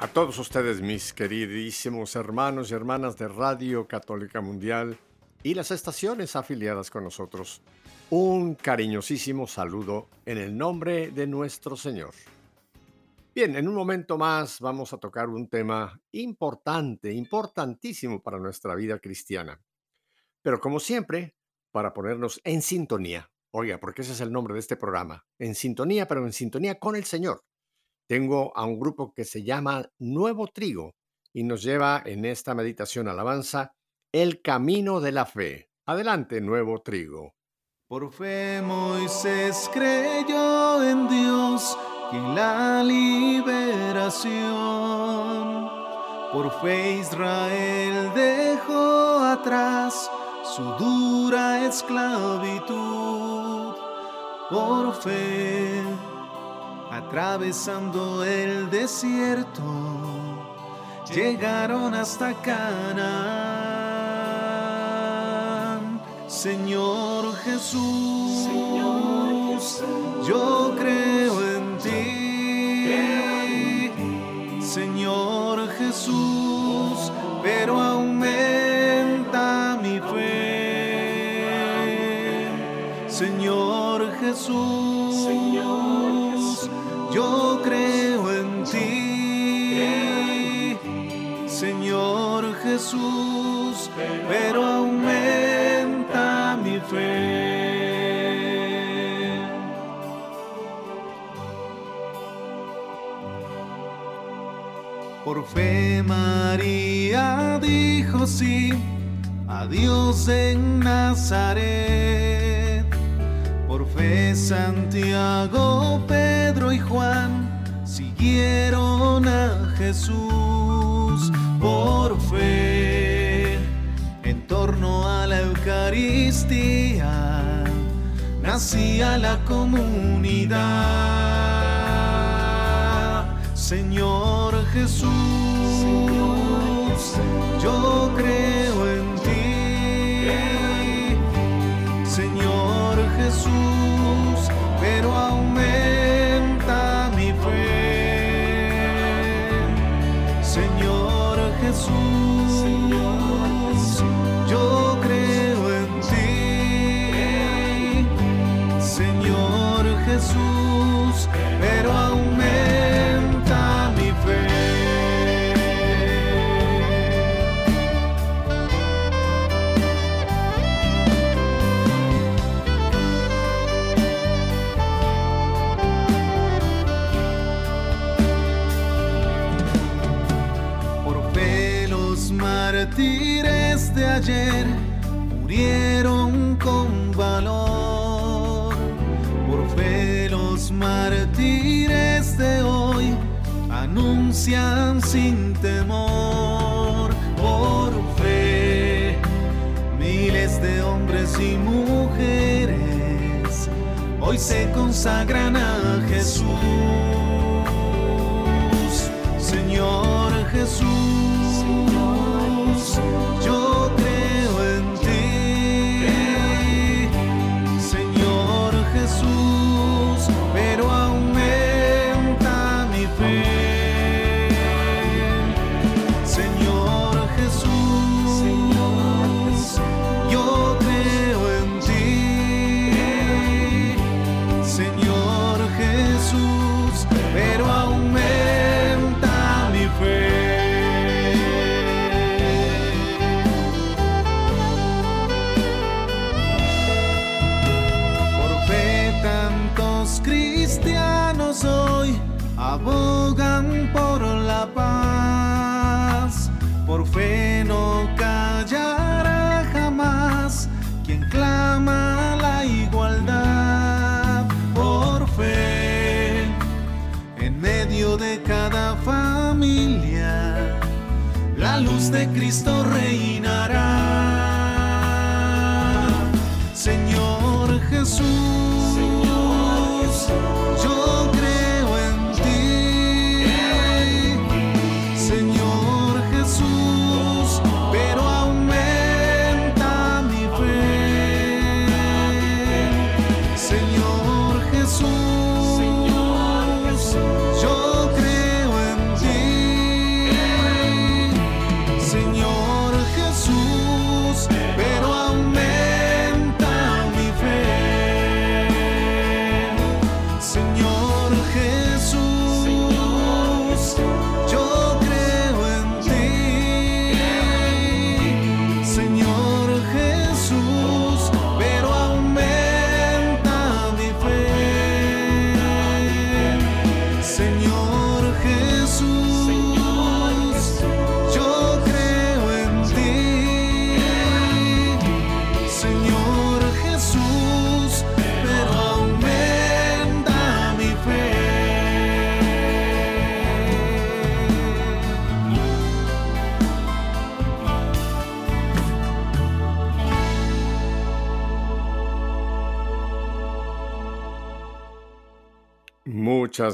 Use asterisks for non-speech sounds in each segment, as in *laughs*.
A todos ustedes, mis queridísimos hermanos y hermanas de Radio Católica Mundial y las estaciones afiliadas con nosotros, un cariñosísimo saludo en el nombre de nuestro Señor. Bien, en un momento más vamos a tocar un tema importante, importantísimo para nuestra vida cristiana. Pero como siempre, para ponernos en sintonía, oiga, porque ese es el nombre de este programa, en sintonía, pero en sintonía con el Señor tengo a un grupo que se llama Nuevo Trigo y nos lleva en esta meditación alabanza el camino de la fe. Adelante, Nuevo Trigo. Por fe Moisés creyó en Dios y la liberación. Por fe Israel dejó atrás su dura esclavitud. Por fe atravesando el desierto, llegaron hasta Canaán. Señor Jesús, yo fe María dijo sí a Dios en Nazaret. Por fe Santiago, Pedro y Juan siguieron a Jesús. Por fe, en torno a la Eucaristía, nacía la comunidad. Señor Jesús, yo mártires de ayer murieron con valor. Por fe los mártires de hoy anuncian sin temor. Por fe miles de hombres y mujeres hoy se consagran a Jesús. Señor Jesús, yo de Cristo reinará.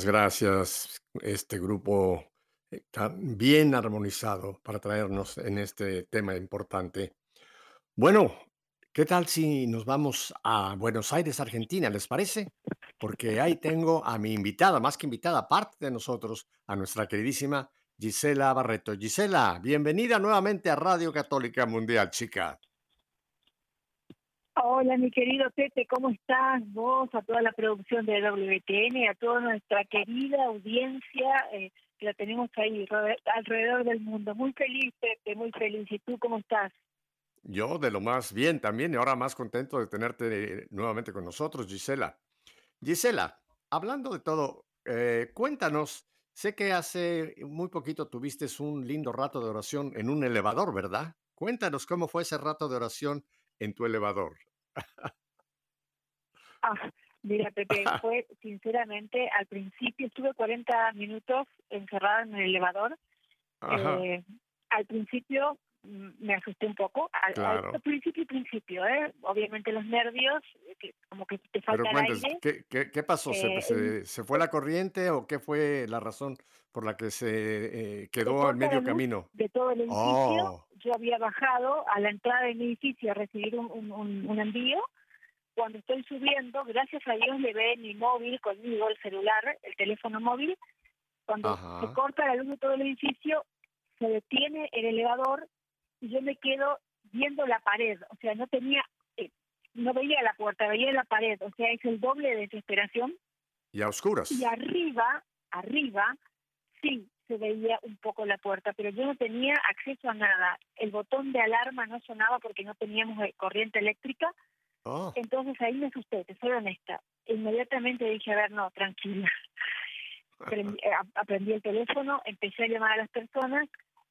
Gracias, este grupo eh, tan bien armonizado para traernos en este tema importante. Bueno, ¿qué tal si nos vamos a Buenos Aires, Argentina? ¿Les parece? Porque ahí tengo a mi invitada, más que invitada, parte de nosotros, a nuestra queridísima Gisela Barreto. Gisela, bienvenida nuevamente a Radio Católica Mundial, chica. Hola, mi querido Pepe, ¿cómo estás? Vos, a toda la producción de WTN, a toda nuestra querida audiencia eh, que la tenemos ahí alrededor del mundo. Muy feliz, Pepe, muy feliz. ¿Y tú cómo estás? Yo de lo más bien también y ahora más contento de tenerte nuevamente con nosotros, Gisela. Gisela, hablando de todo, eh, cuéntanos, sé que hace muy poquito tuviste un lindo rato de oración en un elevador, ¿verdad? Cuéntanos cómo fue ese rato de oración en tu elevador. Ah, mira, Pepe, *laughs* fue sinceramente, al principio estuve 40 minutos encerrada en el elevador. Eh, al principio mm, me asusté un poco, al, al Claro. principio, principio, ¿eh? Obviamente los nervios, eh, que como que te Pero falta el cuéntanos, aire. ¿qué, qué- qué pasó? ¿Se, Eh, se- se fue la corriente o qué fue la razón por la que se eh, quedó la medio camino? de todo el edificio. Oh, Yo había bajado a la entrada del edificio a recibir un, un, un- envío. Cuando estoy subiendo, gracias a Dios le ve mi móvil conmigo, el celular, el teléfono móvil. Cuando Ajá. se corta la luz de todo el edificio, se detiene el elevador y yo me quedo viendo la pared. O sea, no tenía, eh, no veía la puerta, veía la pared. O sea, es el doble de desesperación. y a oscuras. Y arriba, arriba, sí se veía un poco la puerta, pero yo no tenía acceso a nada. El botón de alarma no sonaba porque no teníamos eh, corriente eléctrica, Oh, entonces ahí me asusté, te soy honesta. Inmediatamente dije, a ver, no, tranquila. *laughs* Eh, ap- aprendí el teléfono, empecé a llamar a las personas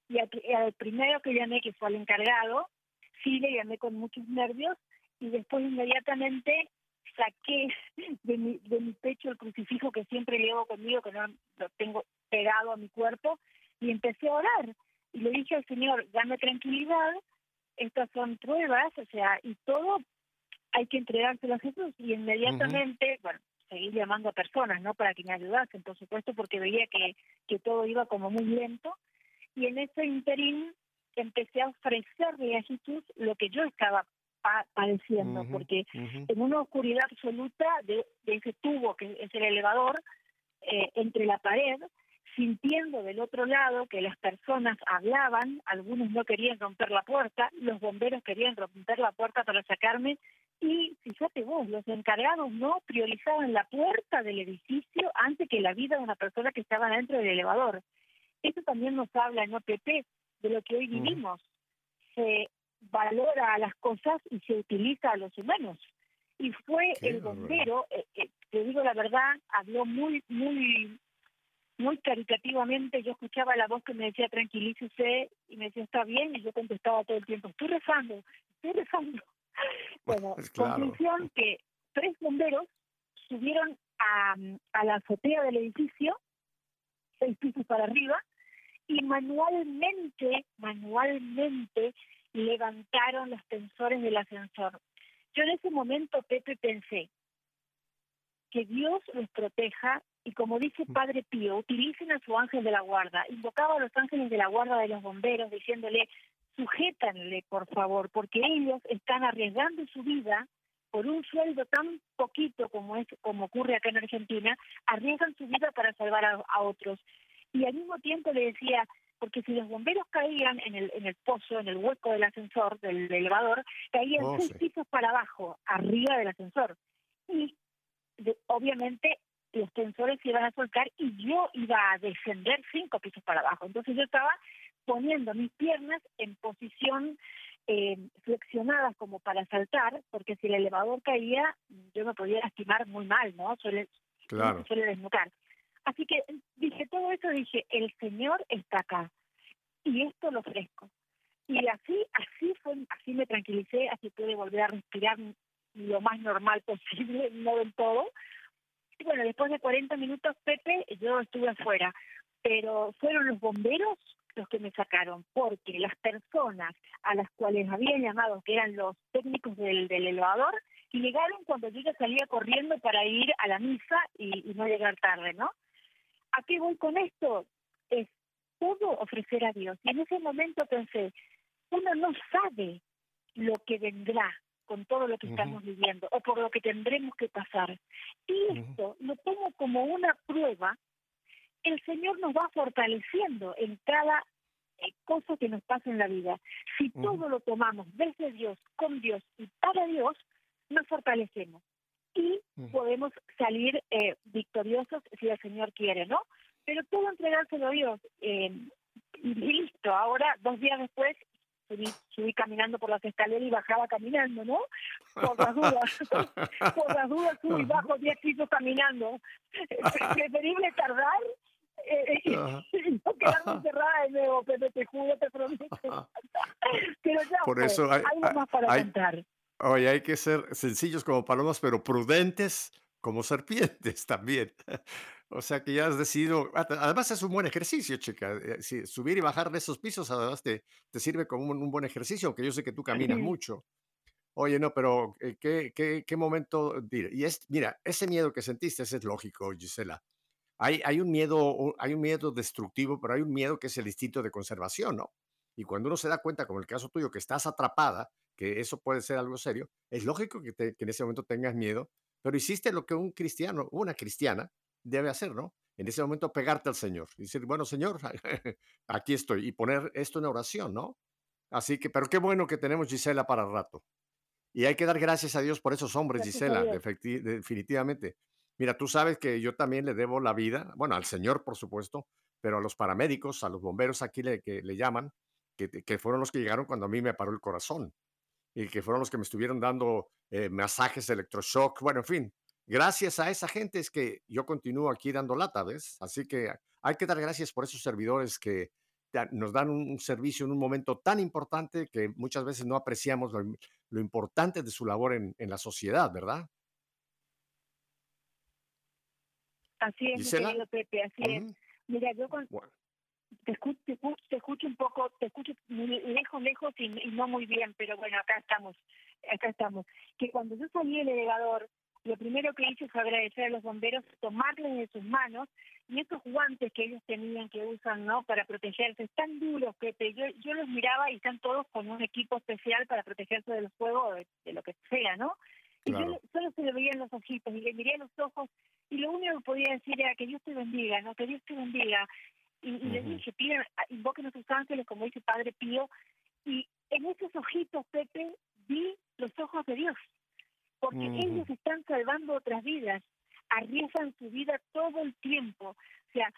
y al primero que llamé, que fue al encargado, sí le llamé con muchos nervios y después inmediatamente saqué *laughs* de mi, de mi pecho el crucifijo que siempre llevo conmigo, que no lo tengo pegado a mi cuerpo, y empecé a orar. Y le dije al Señor, dame tranquilidad, estas son pruebas, o sea, y todo hay que entregárselo a Jesús. Y inmediatamente, bueno, seguí llamando a personas, ¿no? Para que me ayudasen, por supuesto, porque veía que, que todo iba como muy lento. Y en ese interín empecé a ofrecerle a Jesús lo que yo estaba pa- padeciendo, Ujú, porque ujú. en una oscuridad absoluta de, de ese tubo que es el elevador, eh, entre la pared, sintiendo del otro lado que las personas hablaban, algunos no querían romper la puerta, los bomberos querían romper la puerta para sacarme y fíjate vos, los encargados no priorizaban la puerta del edificio antes que la vida de una persona que estaba dentro del elevador. Eso también nos habla en OPP de lo que hoy Ujú. vivimos. Se valora a las cosas y se utiliza a los humanos. Y fue Qué el bombero, eh, eh, te digo la verdad, habló muy, muy, muy caritativamente. Yo escuchaba la voz que me decía tranquilícese y me decía está bien y yo contestaba todo el tiempo estoy rezando, estoy rezando. *laughs* Bueno, claro. conclusión que tres bomberos subieron a, a la azotea del edificio, seis pisos para arriba, y manualmente, manualmente levantaron los tensores del ascensor. Yo en ese momento, Pepe, pensé que Dios los proteja y como dice Padre Pío, utilicen a su ángel de la guarda. Invocaba a los ángeles de la guarda de los bomberos diciéndole, sujétanle, por favor, porque ellos están arriesgando su vida por un sueldo tan poquito como es como ocurre acá en Argentina, arriesgan su vida para salvar a, otros. Y al mismo tiempo le decía, porque si los bomberos caían en el, en el pozo, en el hueco del ascensor, del, elevador, caían oh, seis pisos para abajo, arriba del ascensor. Y obviamente los tensores se iban a soltar y yo iba a descender cinco pisos para abajo. Entonces yo estaba poniendo mis piernas en posición eh, flexionadas como para saltar, porque si el elevador caía, yo me podía lastimar muy mal, ¿no? Suele, claro. suele desnucar. Así que dije todo eso, dije, el Señor está acá y esto lo ofrezco. Y así, así fue, así me tranquilicé, así pude volver a respirar lo más normal posible, *laughs* no del todo. Y bueno, después de 40 minutos, Pepe, yo estuve afuera, pero fueron los bomberos los que me sacaron, porque las personas a las cuales había llamado, que eran los técnicos del, elevador, llegaron cuando yo ya salía corriendo para ir a la misa y, y no llegar tarde, ¿no? ¿A qué voy con esto? Es todo ofrecer a Dios. Y en ese momento pensé, uno no sabe lo que vendrá con todo lo que estamos viviendo o por lo que tendremos que pasar. Y esto lo pongo como una prueba. El Señor nos va fortaleciendo en cada eh, cosa que nos pasa en la vida. Si todo lo tomamos desde Dios, con Dios y para Dios, nos fortalecemos y podemos salir eh, victoriosos si el Señor quiere, ¿no? Pero todo entregárselo a Dios. Eh, y listo, ahora, dos días después, subí, caminando por las escaleras y bajaba caminando, ¿no? Por las dudas, *laughs* por las dudas subí y bajo diez pisos caminando. *laughs* Preferible tardar eh, *laughs* y no quedarme encerrada de nuevo, pero te juro, te prometo. Pero ya, por eso hay, algo más para contar. Oye, hay que ser sencillos como palomas, pero prudentes como serpientes también. O sea que ya has decidido, además es un buen ejercicio, chica. Eh, subir y bajar de esos pisos, además te, te sirve como un, buen ejercicio, aunque yo sé que tú caminas mucho. Oye, no, pero eh, ¿qué, qué, qué momento? Y es, mira, ese miedo que sentiste ese es lógico, Gisela. Hay, hay, un miedo, hay un miedo destructivo, pero hay un miedo que es el instinto de conservación, ¿no? Y cuando uno se da cuenta, como el caso tuyo, que estás atrapada, que eso puede ser algo serio, es lógico que, que en ese momento tengas miedo, pero hiciste lo que un cristiano, una cristiana, debe hacer, ¿no? En ese momento pegarte al Señor y decir, bueno, Señor, *laughs* aquí estoy, y poner esto en oración, ¿no? Así que, pero qué bueno que tenemos Gisela para rato. Y hay que dar gracias a Dios por esos hombres, Gisela, definitivamente. Mira, tú sabes que yo también le debo la vida, bueno, al Señor, por supuesto, pero a los paramédicos, a los bomberos aquí le, que le llaman, que, que fueron los que llegaron cuando a mí me paró el corazón y que fueron los que me estuvieron dando eh, masajes electroshock, bueno, en fin, gracias a esa gente es que yo continúo aquí dando lata, ¿ves? Así que hay que dar gracias por esos servidores que nos dan un, servicio en un momento tan importante que muchas veces no apreciamos lo, importante de su labor en, la sociedad, ¿verdad? Así es, querido Pepe, así es. Mira, yo con, te escucho, te escucho, un poco, te escucho lejos, lejos y, no muy bien, pero bueno, acá estamos, acá estamos. Que cuando yo salí del elevador, lo primero que hice fue agradecer a los bomberos, tomarles de sus manos y esos guantes que ellos tenían, que usan, ¿no? Para protegerse, están duros, que yo, yo los miraba y están todos con un equipo especial para protegerse del fuego, de, de lo que sea, ¿no? Y yo solo se le veían los ojitos y le miré los ojos y lo único que podía decir era que Dios te bendiga, ¿no? Que Dios te bendiga. Y, le dije, piden, invoquen a sus ángeles, como dice Padre Pío. Y en esos ojitos, Pepe, vi los ojos de Dios. Porque ellos están salvando otras vidas, arriesgan su vida todo el tiempo. O sea,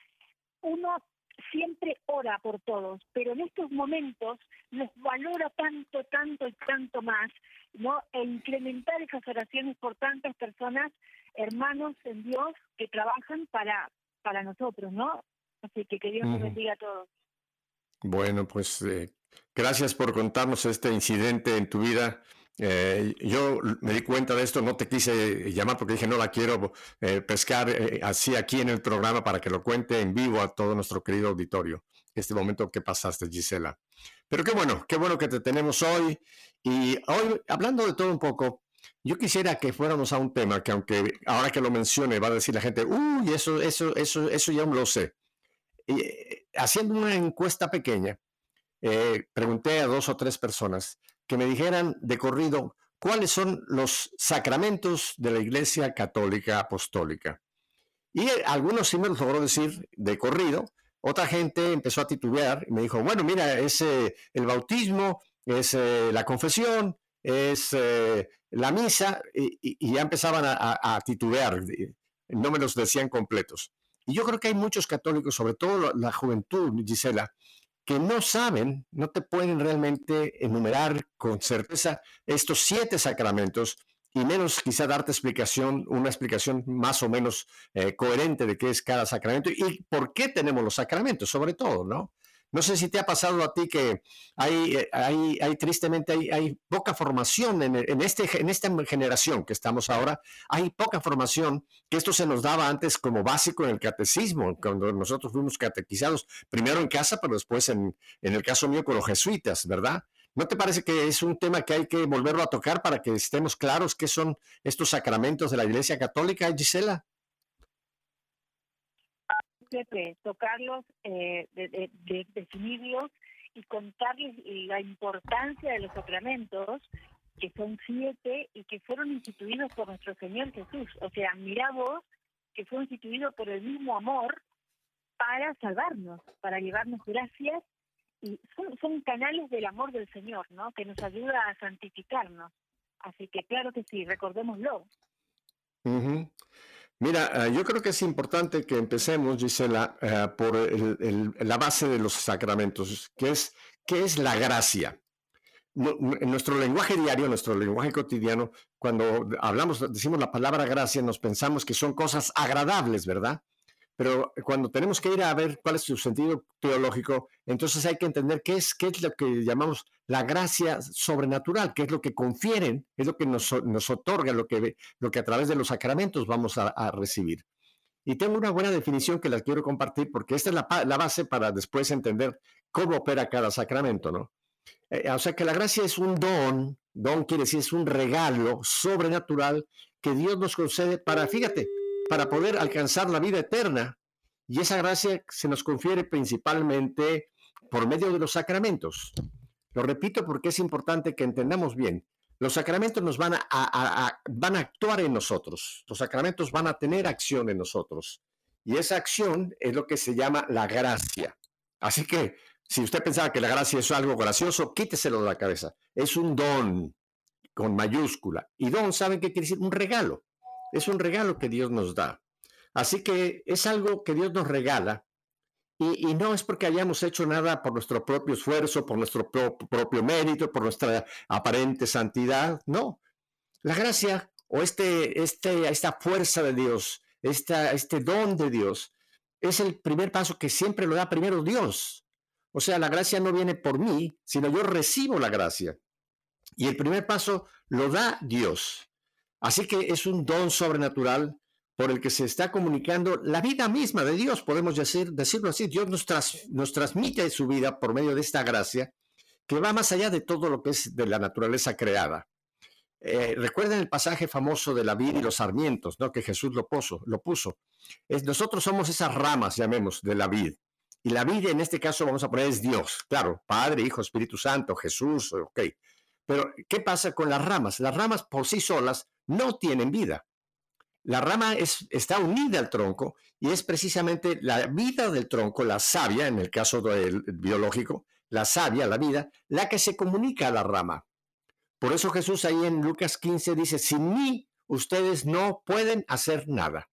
uno siempre ora por todos, pero en estos momentos nos valora tanto, tanto y tanto más, ¿no? E incrementar esas oraciones por tantas personas, hermanos en Dios, que trabajan para, para nosotros, ¿no? Así que que Dios nos bendiga a todos. Bueno, pues eh, gracias por contarnos este incidente en tu vida Eh, yo me di cuenta de esto, no te quise llamar porque dije no la quiero eh, pescar eh, así aquí en el programa para que lo cuente en vivo a todo nuestro querido auditorio. Este momento que pasaste, Gisela. Pero qué bueno, qué bueno que te tenemos hoy. Y hoy, hablando de todo un poco, yo quisiera que fuéramos a un tema que aunque ahora que lo mencione va a decir la gente, uy, eso, eso, eso, eso ya lo sé. Y, haciendo una encuesta pequeña, pregunté a dos o tres personas que me dijeran de corrido cuáles son los sacramentos de la Iglesia Católica Apostólica. Y eh, algunos sí me los logró decir de corrido, otra gente empezó a titubear y me dijo, bueno, mira, es eh, el bautismo, es eh, la confesión, es la misa, y, ya empezaban a, a, titubear, no me los decían completos. Y yo creo que hay muchos católicos, sobre todo la juventud, Gisela, que no saben, no te pueden realmente enumerar con certeza estos siete sacramentos y menos quizá darte explicación, una explicación más o menos eh, coherente de qué es cada sacramento y por qué tenemos los sacramentos, sobre todo, ¿no? No sé si te ha pasado a ti que hay, eh, hay, hay tristemente, hay, hay, poca formación en, este, en esta generación que estamos ahora, hay poca formación, que esto se nos daba antes como básico en el catecismo, cuando nosotros fuimos catequizados, primero en casa, pero después en, en el caso mío con los jesuitas, ¿verdad? ¿No te parece que es un tema que hay que volverlo a tocar para que estemos claros qué son estos sacramentos de la Iglesia Católica, Gisela? Tocarlos, eh, de, definirlos y contarles la importancia de los sacramentos, que son siete y que fueron instituidos por nuestro Señor Jesús. O sea, mira vos que fue instituido por el mismo amor para salvarnos, para llevarnos gracias y son, son canales del amor del Señor, ¿no? Que nos ayuda a santificarnos. Así que claro que sí, recordémoslo. Mira, eh, yo creo que es importante que empecemos, Gisela, eh, por la base de los sacramentos, que es, ¿qué es la gracia? en nuestro lenguaje diario, nuestro lenguaje cotidiano, cuando hablamos, decimos la palabra gracia, nos pensamos que son cosas agradables, ¿verdad? Pero cuando tenemos que ir a ver cuál es su sentido teológico, entonces hay que entender qué es, qué es lo que llamamos la gracia sobrenatural, qué es lo que confieren, es lo que nos, nos otorga, lo que, lo que a través de los sacramentos vamos a, recibir. Y tengo una buena definición que la quiero compartir porque esta es la, la base para después entender cómo opera cada sacramento, ¿no? Eh, o sea que la gracia es un don, don quiere decir es un regalo sobrenatural que Dios nos concede para, fíjate, para poder alcanzar la vida eterna. Y esa gracia se nos confiere principalmente por medio de los sacramentos. Lo repito porque es importante que entendamos bien. Los sacramentos nos van a, actuar en nosotros. Los sacramentos van a tener acción en nosotros. Y esa acción es lo que se llama la gracia. Así que si usted pensaba que la gracia es algo gracioso, quíteselo de la cabeza. Es un don con mayúscula. Y don, ¿saben qué quiere decir? Un regalo. Es un regalo que Dios nos da. Así que es algo que Dios nos regala y, no es porque hayamos hecho nada por nuestro propio esfuerzo, por nuestro propio mérito, por nuestra aparente santidad. No. La gracia o este, este, esta fuerza de Dios, esta, este don de Dios, es el primer paso que siempre lo da primero Dios. O sea, la gracia no viene por mí, sino yo recibo la gracia. Y el primer paso lo da Dios. Así que es un don sobrenatural por el que se está comunicando la vida misma de Dios, podemos decir, decirlo así. Dios nos, nos transmite su vida por medio de esta gracia que va más allá de todo lo que es de la naturaleza creada. Eh, recuerden el pasaje famoso de la vid y los sarmientos, ¿no? que Jesús lo puso. Lo puso. Es, nosotros somos esas ramas, llamemos, de la vid. Y la vid en este caso vamos a poner es Dios, claro, Padre, Hijo, Espíritu Santo, Jesús, ok. Pero, ¿qué pasa con las ramas? Las ramas por sí solas no tienen vida. La rama es, está unida al tronco y es precisamente la vida del tronco, la savia, en el caso del biológico, la savia, la vida, la que se comunica a la rama. Por eso Jesús ahí en Lucas 15 dice, sin mí ustedes no pueden hacer nada.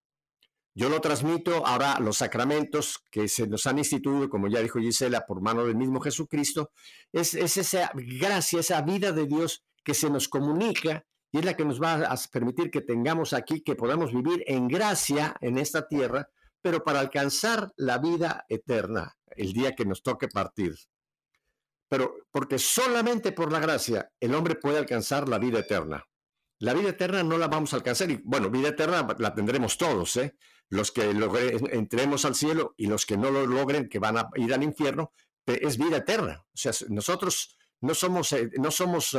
Yo lo transmito ahora los sacramentos que se nos han instituido, como ya dijo Gisela, por mano del mismo Jesucristo, es, es esa gracia, esa vida de Dios que se nos comunica y es la que nos va a permitir que tengamos aquí, que podamos vivir en gracia en esta tierra, pero para alcanzar la vida eterna, el día que nos toque partir. pero porque solamente por la gracia el hombre puede alcanzar la vida eterna. La vida eterna no la vamos a alcanzar y bueno, vida eterna la tendremos todos, ¿eh? Los que entremos al cielo y los que no lo logren, que van a ir al infierno, es vida eterna. O sea, nosotros no somos, eh, no somos,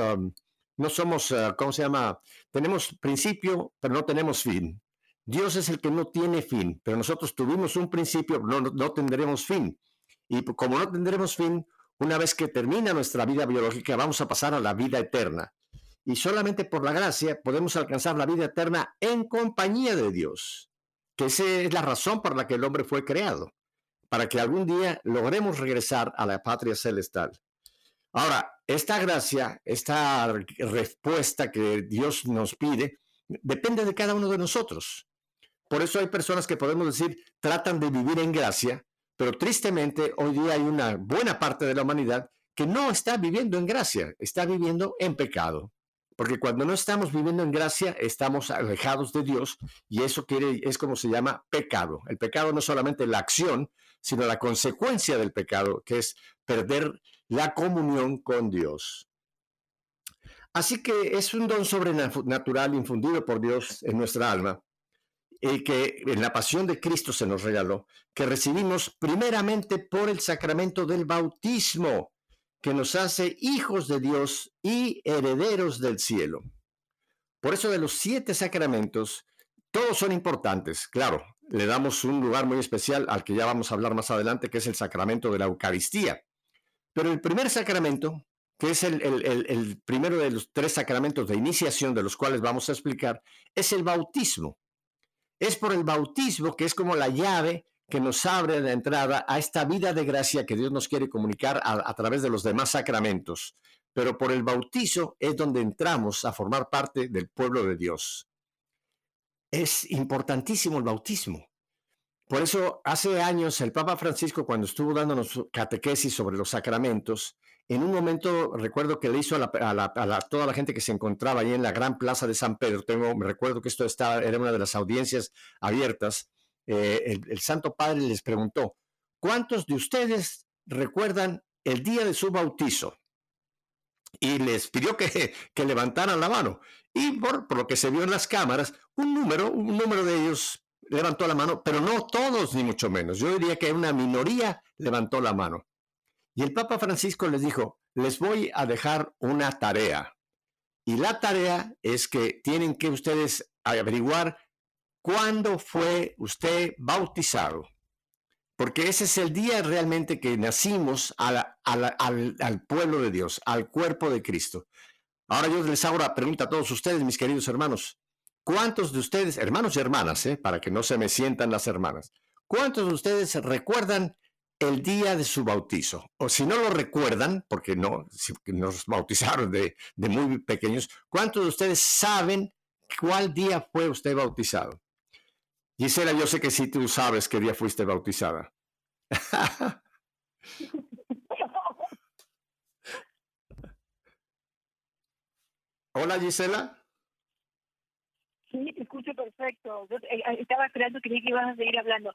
no somos, uh, ¿cómo se llama? Tenemos principio, pero no tenemos fin. Dios es el que no tiene fin, pero nosotros tuvimos un principio, no, no tendremos fin. Y como no tendremos fin, una vez que termina nuestra vida biológica, vamos a pasar a la vida eterna. Y solamente por la gracia podemos alcanzar la vida eterna en compañía de Dios, que esa es la razón por la que el hombre fue creado, para que algún día logremos regresar a la patria celestial. Ahora, esta gracia, esta respuesta que Dios nos pide, depende de cada uno de nosotros. Por eso hay personas que podemos decir, tratan de vivir en gracia, pero tristemente hoy día hay una buena parte de la humanidad que no está viviendo en gracia, está viviendo en pecado. Porque cuando no estamos viviendo en gracia, estamos alejados de Dios y eso quiere, es como se llama pecado. El pecado no es solamente la acción, sino la consecuencia del pecado, que es perder la comunión con Dios. Así que es un don sobrenatural infundido por Dios en nuestra alma el que en la pasión de Cristo se nos regaló, que recibimos primeramente por el sacramento del bautismo, que nos hace hijos de Dios y herederos del cielo. Por eso de los siete sacramentos, todos son importantes, claro, le damos un lugar muy especial al que ya vamos a hablar más adelante, que es el sacramento de la Eucaristía. Pero el primer sacramento, que es el, primero de los tres sacramentos de iniciación de los cuales vamos a explicar, es el bautismo. Es por el bautismo que es como la llave que nos abre la entrada a esta vida de gracia que Dios nos quiere comunicar a, través de los demás sacramentos. Pero por el bautizo es donde entramos a formar parte del pueblo de Dios. Es importantísimo el bautismo. Por eso hace años el Papa Francisco, cuando estuvo dándonos catequesis sobre los sacramentos, en un momento recuerdo que le hizo a, toda la gente que se encontraba ahí en la gran plaza de San Pedro, tengo, me recuerdo que esto estaba, era una de las audiencias abiertas, eh, el, Santo Padre les preguntó, ¿cuántos de ustedes recuerdan el día de su bautizo? Y les pidió que, levantaran la mano. Y por, lo que se vio en las cámaras, un número, un número de ellos levantó la mano, pero no todos, ni mucho menos. Yo diría que una minoría levantó la mano. Y el Papa Francisco les dijo, les voy a dejar una tarea. Y la tarea es que tienen que ustedes averiguar cuándo fue usted bautizado. Porque ese es el día realmente que nacimos al, al, pueblo de Dios, al cuerpo de Cristo. Ahora yo les hago la pregunta a todos ustedes, mis queridos hermanos. ¿Cuántos de ustedes, hermanos y hermanas, eh, para que no se me sientan las hermanas, cuántos de ustedes recuerdan el día de su bautizo. O si no lo recuerdan, porque no nos bautizaron de, muy pequeños, ¿cuántos de ustedes saben cuál día fue usted bautizado? Gisela, yo sé que sí tú sabes qué día fuiste bautizada. *laughs* Hola Gisela. Sí, te escucho perfecto. Eh, eh, estaba esperando que ibas a seguir hablando.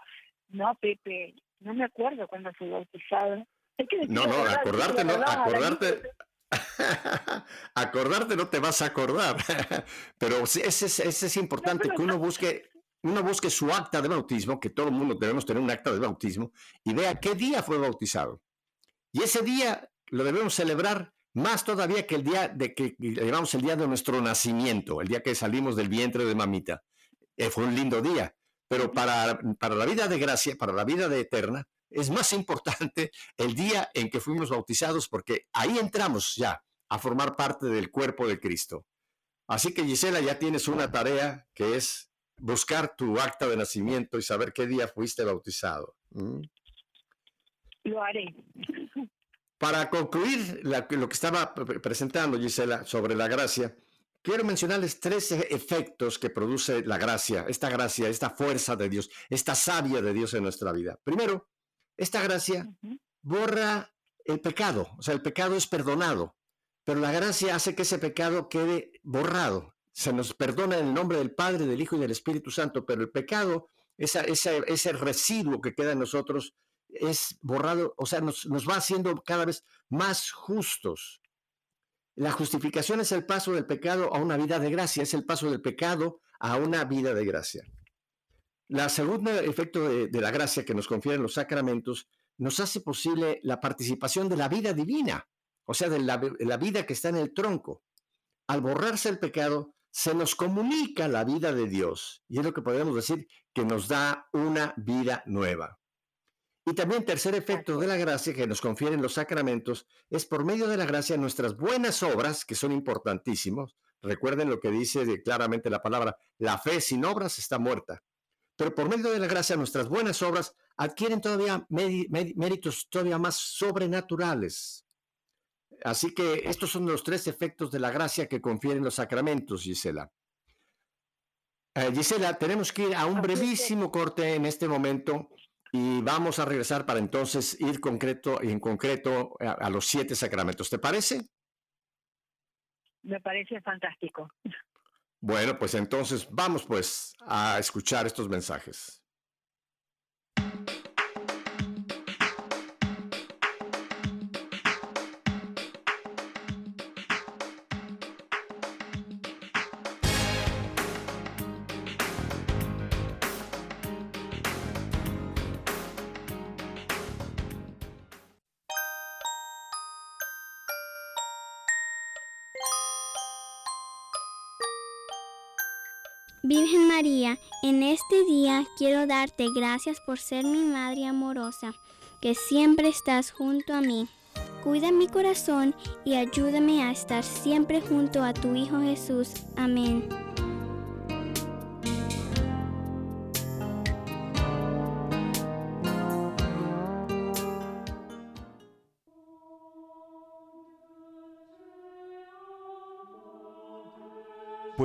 No, Pepe, no me acuerdo cuándo fue bautizado. no, no, acordarte, no, acordarte. *laughs* acordarte no te vas a acordar, *laughs* pero ese es, ese es importante que uno busque, uno busque su acta de bautismo, que todo el mundo debemos tener un acta de bautismo, y vea qué día fue bautizado. Y ese día lo debemos celebrar más todavía que el día de que llamamos el día de nuestro nacimiento, el día que salimos del vientre de mamita. Eh, fue un lindo día. Pero para, para la vida de gracia, para la vida de eterna, es más importante el día en que fuimos bautizados porque ahí entramos ya a formar parte del cuerpo de Cristo. Así que Gisela, ya tienes una tarea que es buscar tu acta de nacimiento y saber qué día fuiste bautizado. ¿Mm? Lo haré. Para concluir lo que estaba presentando Gisela sobre la gracia, quiero mencionarles tres e-, efectos que produce la gracia, esta gracia, esta fuerza de Dios, esta savia de Dios en nuestra vida. Primero, esta gracia borra el pecado, o sea, el pecado es perdonado, pero la gracia hace que ese pecado quede borrado. Se nos perdona en el nombre del Padre, del Hijo y del Espíritu Santo, pero el pecado, ese residuo que queda en nosotros, es borrado, o sea, nos, nos va haciendo cada vez más justos. La justificación es el paso del pecado a una vida de gracia, es el paso del pecado a una vida de gracia. La segunda efecto de, la gracia que nos confieren los sacramentos nos hace posible la participación de la vida divina, o sea, de la, la vida que está en el tronco. Al borrarse el pecado, se nos comunica la vida de Dios, y es lo que podemos decir que nos da una vida nueva. Y también tercer efecto de la gracia que nos confieren los sacramentos es por medio de la gracia nuestras buenas obras, que son importantísimos. Recuerden lo que dice claramente la palabra, la fe sin obras está muerta. Pero por medio de la gracia nuestras buenas obras adquieren todavía méritos todavía más sobrenaturales. Así que estos son los tres efectos de la gracia que confieren los sacramentos, Gisela. Eh, Gisela, tenemos que ir a un brevísimo corte en este momento y vamos a regresar para entonces ir concreto en concreto a, a, los siete sacramentos. ¿Te parece? Me parece fantástico. Bueno, pues entonces vamos pues a escuchar estos mensajes. Día quiero darte gracias por ser mi Madre amorosa, que siempre estás junto a mí. Cuida mi corazón y ayúdame a estar siempre junto a tu Hijo Jesús. Amén.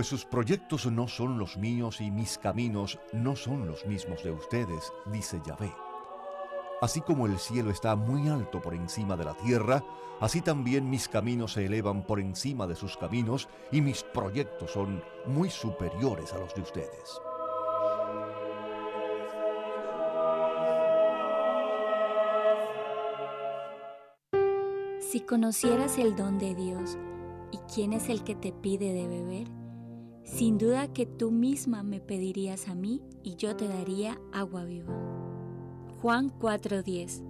Pues sus proyectos no son los míos y mis caminos no son los mismos de ustedes, dice Yahvé. Así como el cielo está muy alto por encima de la tierra, así también mis caminos se elevan por encima de sus caminos y mis proyectos son muy superiores a los de ustedes. Si conocieras el don de Dios y quién es el que te pide de beber, sin duda que tú misma me pedirías a mí y yo te daría agua viva. Juan 4:10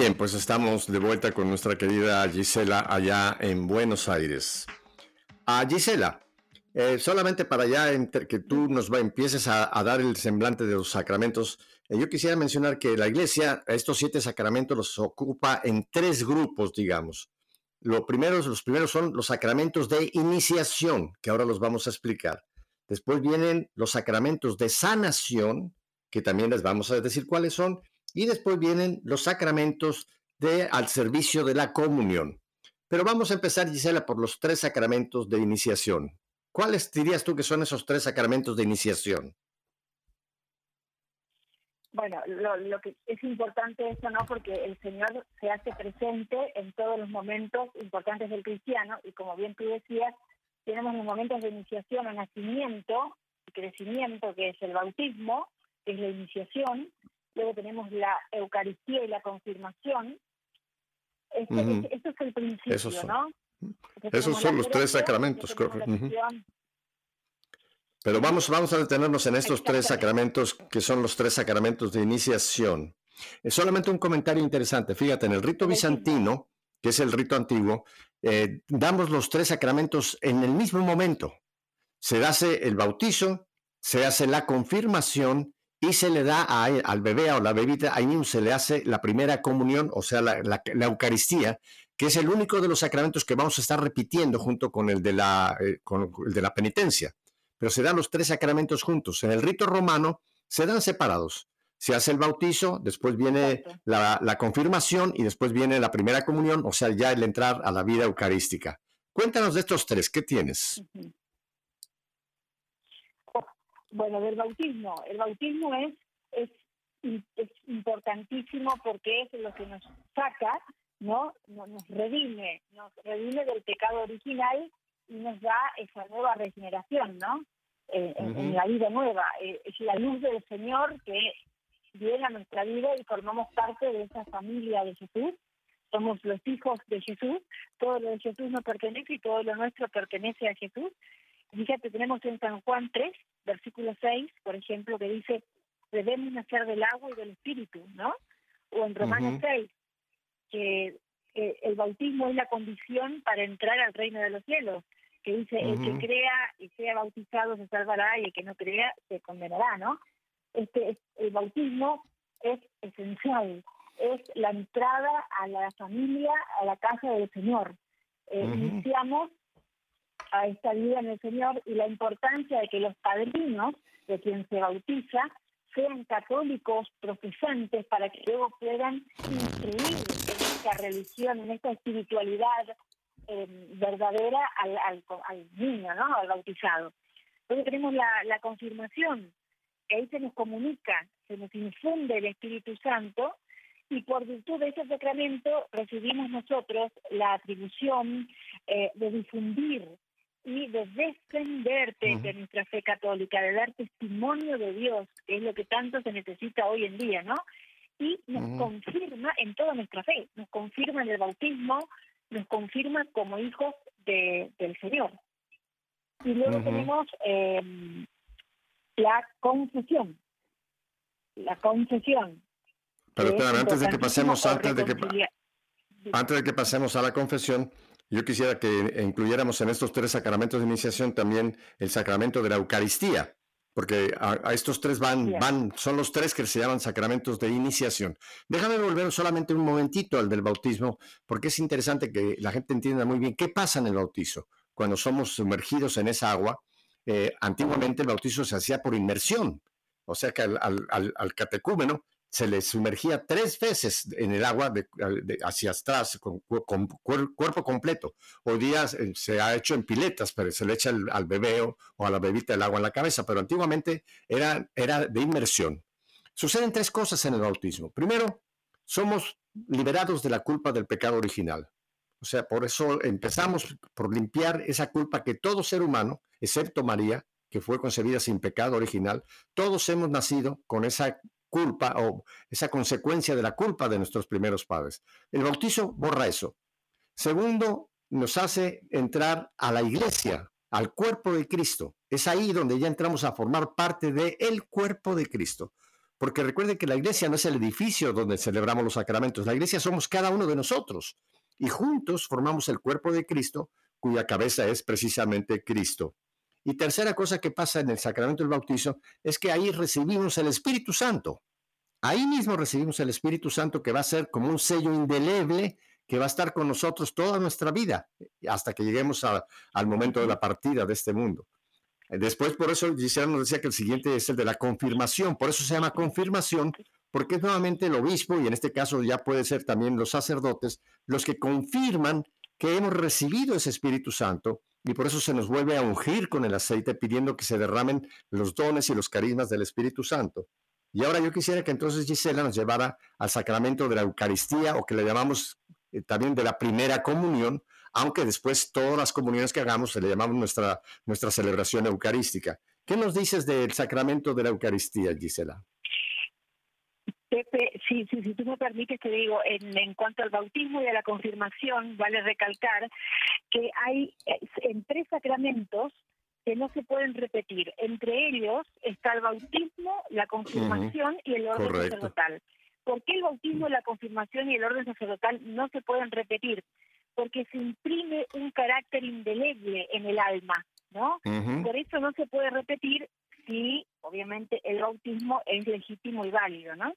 Bien, pues estamos de vuelta con nuestra querida Gisela allá en Buenos Aires. A Gisela, eh, solamente para ya que tú nos va, empieces a, a, dar el semblante de los sacramentos, eh, yo quisiera mencionar que la iglesia estos siete sacramentos los ocupa en tres grupos, digamos. Lo primeros, los primeros son los sacramentos de iniciación, que ahora los vamos a explicar. Después vienen los sacramentos de sanación, que también les vamos a decir cuáles son. Y después vienen los sacramentos de al servicio de la comunión. Pero vamos a empezar, Gisela, por los tres sacramentos de iniciación. ¿Cuáles dirías tú que son esos tres sacramentos de iniciación? Bueno, lo, lo, que es importante eso, ¿no? Porque el Señor se hace presente en todos los momentos importantes del cristiano y como bien tú decías, tenemos los momentos de iniciación o nacimiento y crecimiento, que es el bautismo, que es la iniciación, luego tenemos la Eucaristía y la confirmación. Este, uh -huh. Esto es el principio, Esos Esos son los tres sacramentos. Uh -huh. Pero vamos, vamos a detenernos en estos tres sacramentos que son los tres sacramentos de iniciación. Es solamente un comentario interesante. Fíjate, en el rito bizantino, que es el rito antiguo, eh, damos los tres sacramentos en el mismo momento. Se hace el bautizo, se hace la confirmación y se le da a, al bebé o la bebita, ahí mismo se le hace la primera comunión, o sea, la, la, la Eucaristía, que es el único de los sacramentos que vamos a estar repitiendo junto con el de la, eh, con el de la penitencia. Pero se dan los tres sacramentos juntos. En el rito romano se dan separados. Se hace el bautizo, después viene la, la, confirmación y después viene la primera comunión, o sea, ya el entrar a la vida eucarística. Cuéntanos de estos tres, ¿qué tienes? Uh -huh. Bueno, del bautismo. El bautismo es, es, es importantísimo porque es lo que nos saca ¿no? Nos redime, nos redime del pecado original y nos da esa nueva regeneración, ¿no? Eh, en, la vida nueva. Eh, es la luz del Señor que viene a nuestra vida y formamos parte de esa familia de Jesús. Somos los hijos de Jesús, todo lo de Jesús nos pertenece y todo lo nuestro pertenece a Jesús. Fíjate, tenemos en San Juan 3, versículo 6, por ejemplo, que dice, debemos nacer del agua y del espíritu, ¿no? O en Romanos 6, que el bautismo es la condición para entrar al reino de los cielos que dice, el que crea y sea bautizado se salvará y el que no crea se condenará, ¿no? Este, el bautismo es esencial, es la entrada a la familia, a la casa del Señor. Eh, iniciamos a esta vida en el Señor y la importancia de que los padrinos de quien se bautiza sean católicos profesantes para que luego puedan instruir en esta religión, en esta espiritualidad, eh, verdadera al, al, niño, ¿no? Al bautizado. Entonces tenemos la, la confirmación, ahí se nos comunica, se nos infunde el Espíritu Santo y por virtud de ese sacramento recibimos nosotros la atribución eh, de difundir y de defenderte de nuestra fe católica, de dar testimonio de Dios, que es lo que tanto se necesita hoy en día, ¿no? Y nos confirma en toda nuestra fe, nos confirma en el bautismo, nos confirma como hijos de, del Señor. Y luego tenemos eh, la confesión. La confesión. Pero antes de que pasemos, antes de que, antes de que pasemos a la confesión, yo quisiera que incluyéramos en estos tres sacramentos de iniciación también el sacramento de la Eucaristía porque a, estos tres van, van, son los tres que se llaman sacramentos de iniciación. Déjame volver solamente un momentito al del bautismo, porque es interesante que la gente entienda muy bien qué pasa en el bautizo. Cuando somos sumergidos en esa agua, eh, antiguamente el bautizo se hacía por inmersión, o sea que al, al, al catecúmeno se le sumergía tres veces en el agua hacia atrás, con, cuerpo completo. Hoy día eh, se ha hecho en piletas, pero se le echa al bebé o, a la bebita el agua en la cabeza, pero antiguamente era, era de inmersión. Suceden tres cosas en el bautismo. Primero, somos liberados de la culpa del pecado original. O sea, por eso empezamos por limpiar esa culpa que todo ser humano, excepto María, que fue concebida sin pecado original, todos hemos nacido con esa culpa o esa consecuencia de la culpa de nuestros primeros padres. El bautizo borra eso. Segundo, nos hace entrar a la iglesia, al cuerpo de Cristo. Es ahí donde ya entramos a formar parte del el cuerpo de Cristo. Porque recuerden que la iglesia no es el edificio donde celebramos los sacramentos, la iglesia somos cada uno de nosotros. Y juntos formamos el cuerpo de Cristo, cuya cabeza es precisamente Cristo. Y tercera cosa que pasa en el sacramento del bautizo es que ahí recibimos el Espíritu Santo. Ahí mismo recibimos el Espíritu Santo que va a ser como un sello indeleble que va a estar con nosotros toda nuestra vida hasta que lleguemos al momento de la partida de este mundo. Después, por eso Gisela nos decía que el siguiente es el de la confirmación, por eso se llama confirmación, porque es nuevamente el obispo, y en este caso ya puede ser también los sacerdotes, los que confirman que hemos recibido ese Espíritu Santo y por eso se nos vuelve a ungir con el aceite pidiendo que se derramen los dones y los carismas del Espíritu Santo. Y ahora yo quisiera que entonces Gisela nos llevara al sacramento de la Eucaristía o que le llamamos eh, también de la primera comunión, aunque después todas las comuniones que hagamos se le llamamos nuestra, nuestra celebración eucarística. ¿Qué nos dices del sacramento de la Eucaristía, Gisela? Pepe, si, si tú me permites, te digo, en, en cuanto al bautismo y a la confirmación, vale recalcar que hay en tres sacramentos que no se pueden repetir. Entre ellos está el bautismo, la confirmación y el orden sacerdotal. ¿Por qué el bautismo, la confirmación y el orden sacerdotal no se pueden repetir? Porque se imprime un carácter indeleble en el alma, ¿no? Por eso no se puede repetir si, obviamente, el bautismo es legítimo y válido, ¿no?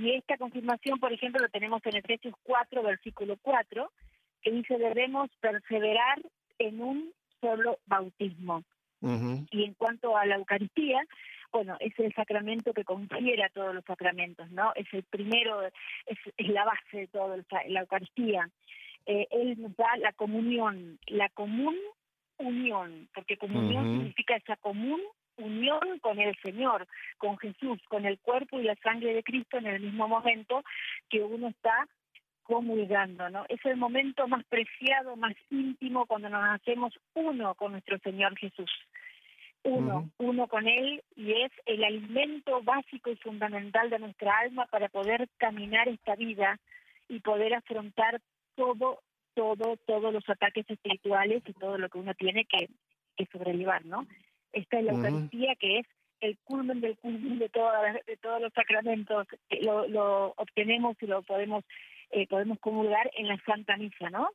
Y esta confirmación, por ejemplo, lo tenemos en Efesios 4, versículo 4, que dice debemos perseverar en un solo bautismo. Y en cuanto a la Eucaristía, bueno, es el sacramento que confiere a todos los sacramentos, ¿no? Es el primero, es, la base de todo, la Eucaristía. Eh, él nos da la comunión, la común unión, porque comunión significa esa común unión con el Señor, con Jesús, con el cuerpo y la sangre de Cristo en el mismo momento que uno está comulgando, ¿no? Es el momento más preciado, más íntimo cuando nos hacemos uno con nuestro Señor Jesús. Uno, uno con Él y es el alimento básico y fundamental de nuestra alma para poder caminar esta vida y poder afrontar todo, todo, todos los ataques espirituales y todo lo que uno tiene que, que sobrellevar, ¿no? Esta es la Eucaristía que es el culmen del culmen de, todas, de todos los sacramentos, lo, lo obtenemos y lo podemos eh, podemos comulgar en la Santa Misa, ¿no?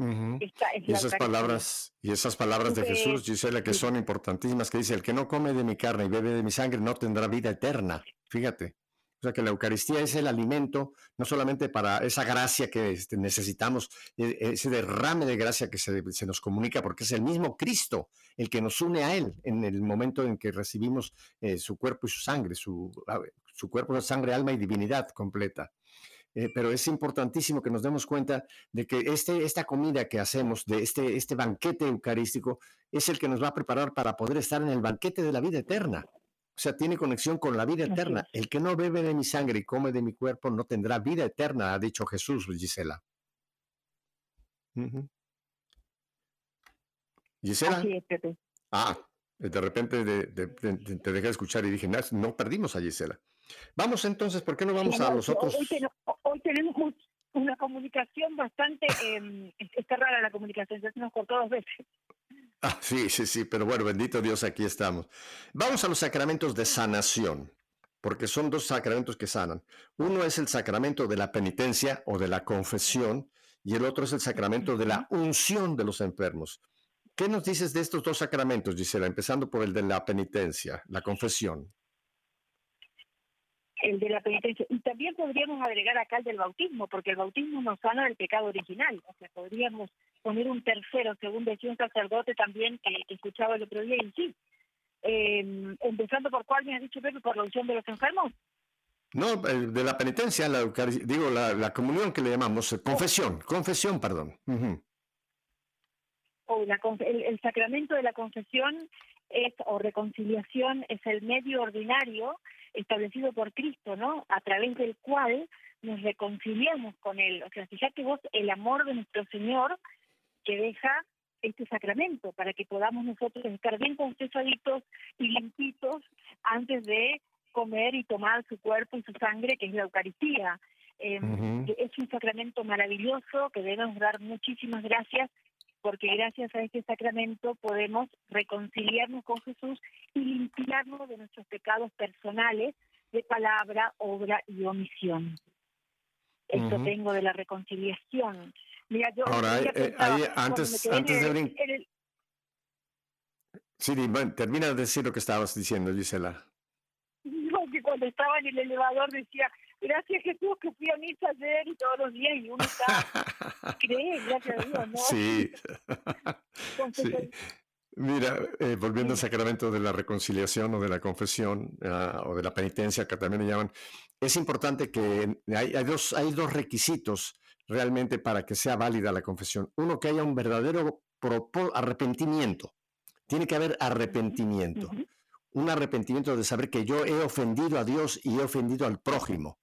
y esas palabras y esas palabras de Jesús, Gisela, que son importantísimas, que dice, el que no come de mi carne y bebe de mi sangre no tendrá vida eterna. Fíjate. O sea que la Eucaristía es el alimento, no solamente para esa gracia que este, necesitamos, e, ese derrame de gracia que se, nos comunica, porque es el mismo Cristo el que nos une a Él en el momento en que recibimos eh, su cuerpo y su sangre, su, su cuerpo, sangre, alma y divinidad completa. Eh, pero es importantísimo que nos demos cuenta de que este, esta comida que hacemos, de este, este banquete eucarístico, es el que nos va a preparar para poder estar en el banquete de la vida eterna. O sea, tiene conexión con la vida eterna. El que no bebe de mi sangre y come de mi cuerpo no tendrá vida eterna, ha dicho Jesús, Gisela. Gisela. Ah, de repente te dejé de escuchar y dije, no, perdimos a Gisela. Vamos entonces, ¿por qué no vamos a los otros? Hoy, tenemos una comunicación bastante, eh, está rara la comunicación, ya se nos cortó dos veces. Ah, sí, sí, sí, pero bueno, bendito Dios, aquí estamos. Vamos a los sacramentos de sanación, porque son dos sacramentos que sanan. Uno es el sacramento de la penitencia o de la confesión, y el otro es el sacramento de la unción de los enfermos. ¿Qué nos dices de estos dos sacramentos, Gisela? Empezando por el de la penitencia, la confesión el de la penitencia. Y también podríamos agregar acá el del bautismo, porque el bautismo nos sana del pecado original. O sea, podríamos poner un tercero, según decía un sacerdote también que, escuchaba el otro día, y sí. Eh, empezando por cuál me has dicho, Pepe, por la unción de los enfermos. No, de la penitencia, la, digo, la, comunión que le llamamos, eh, confesión, confesión, perdón. O la, el, el, sacramento de la confesión es, o reconciliación es el medio ordinario establecido por Cristo, ¿no? A través del cual nos reconciliamos con Él. O sea, fíjate vos el amor de nuestro Señor que deja este sacramento para que podamos nosotros estar bien confesaditos y limpitos antes de comer y tomar su cuerpo y su sangre, que es la Eucaristía. Em, es un sacramento maravilloso que debemos dar muchísimas gracias porque gracias a este sacramento podemos reconciliarnos con Jesús y limpiarnos de nuestros pecados personales de palabra, obra y omisión. Esto tengo de la reconciliación. Mira, yo Ahora, eh, antes, antes de brincar... Sí, termina de decir lo que estabas diciendo, Gisela. *laughs* No, que cuando estaba en el elevador decía, gracias Jesús que fui a misa ayer y todos los días y uno está, *laughs* cree, gracias a Dios, ¿no? Sí. *laughs* Mira, eh, volviendo al sacramento de la reconciliación o de la confesión ah, o de la penitencia, que también le llaman, es importante que hay, dos, hay dos requisitos realmente para que sea válida la confesión. Uno, que haya un verdadero arrepentimiento. Tiene que haber arrepentimiento. Un arrepentimiento de saber que yo he ofendido a Dios y he ofendido al prójimo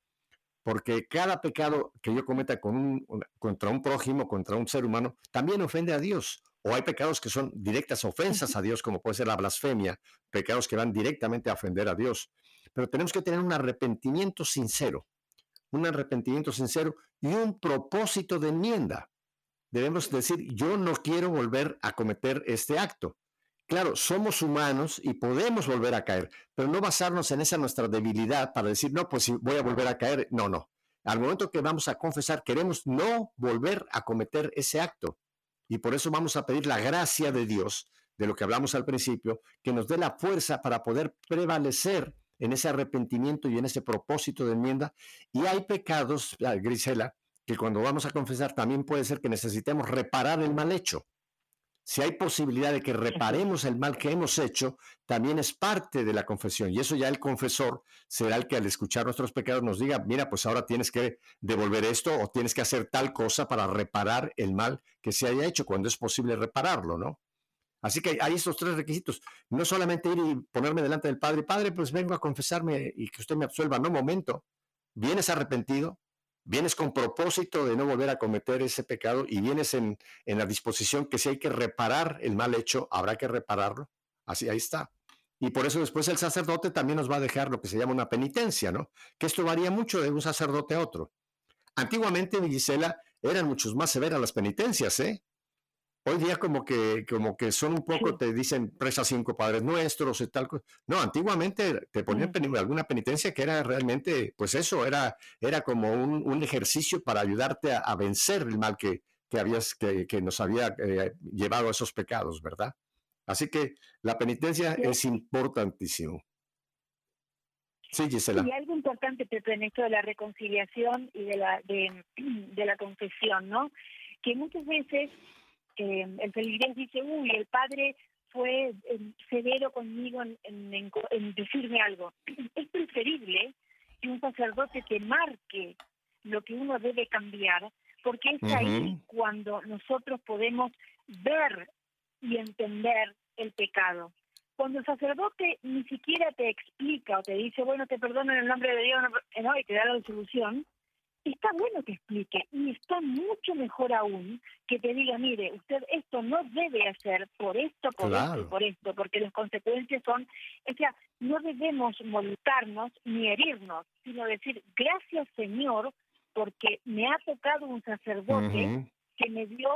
porque cada pecado que yo cometa con contra un prójimo, contra un ser humano, también ofende a Dios. O hay pecados que son directas ofensas a Dios, como puede ser la blasfemia, pecados que van directamente a ofender a Dios. Pero tenemos que tener un arrepentimiento sincero, un arrepentimiento sincero y un propósito de enmienda. Debemos decir, yo no quiero volver a cometer este acto. Claro, somos humanos y podemos volver a caer, pero no basarnos en esa nuestra debilidad para decir, no, pues si voy a volver a caer. No, no. Al momento que vamos a confesar, queremos no volver a cometer ese acto. Y por eso vamos a pedir la gracia de Dios, de lo que hablamos al principio, que nos dé la fuerza para poder prevalecer en ese arrepentimiento y en ese propósito de enmienda. Y hay pecados, ah, Grisela, que cuando vamos a confesar también puede ser que necesitemos reparar el mal hecho si hay posibilidad de que reparemos el mal que hemos hecho, también es parte de la confesión. Y eso ya el confesor será el que al escuchar nuestros pecados nos diga, mira, pues ahora tienes que devolver esto o tienes que hacer tal cosa para reparar el mal que se haya hecho, cuando es posible repararlo, ¿no? Así que hay estos tres requisitos. No solamente ir y ponerme delante del Padre, Padre, pues vengo a confesarme y que usted me absuelva. No, momento. Vienes arrepentido, vienes con propósito de no volver a cometer ese pecado y vienes en, en la disposición que si hay que reparar el mal hecho, habrá que repararlo. Así ahí está. Y por eso después el sacerdote también nos va a dejar lo que se llama una penitencia, ¿no? Que esto varía mucho de un sacerdote a otro. Antiguamente, Gisela, eran muchos más severas las penitencias, ¿eh? Hoy día como que, como que son un poco, te dicen presa cinco padres nuestros y tal. No, antiguamente te ponían alguna penitencia que era realmente, pues eso, era, era como un, ejercicio para ayudarte a, vencer el mal que, que, habías, que, que nos había eh, llevado a esos pecados, ¿verdad? Así que la penitencia es importantísimo. Sí, Gisela. Y algo importante, Pepe, en esto de la reconciliación y de la, de, de la confesión, ¿no? Que muchas veces eh, el feligrés dice, uy, el padre fue eh, severo conmigo en, en, decirme algo. *clears throat* Es preferible que un sacerdote te marque lo que uno debe cambiar, porque es ahí cuando nosotros podemos ver y entender el pecado. Cuando el sacerdote ni siquiera te explica o te dice, bueno, te perdono en el nombre de Dios, no, y te da la solución, está bueno que explique y está mucho mejor aún que te diga, mire, usted esto no debe hacer por esto, por esto por esto, porque las consecuencias son, o sea, no debemos molestarnos ni herirnos, sino decir, gracias Señor, porque me ha tocado un sacerdote que me dio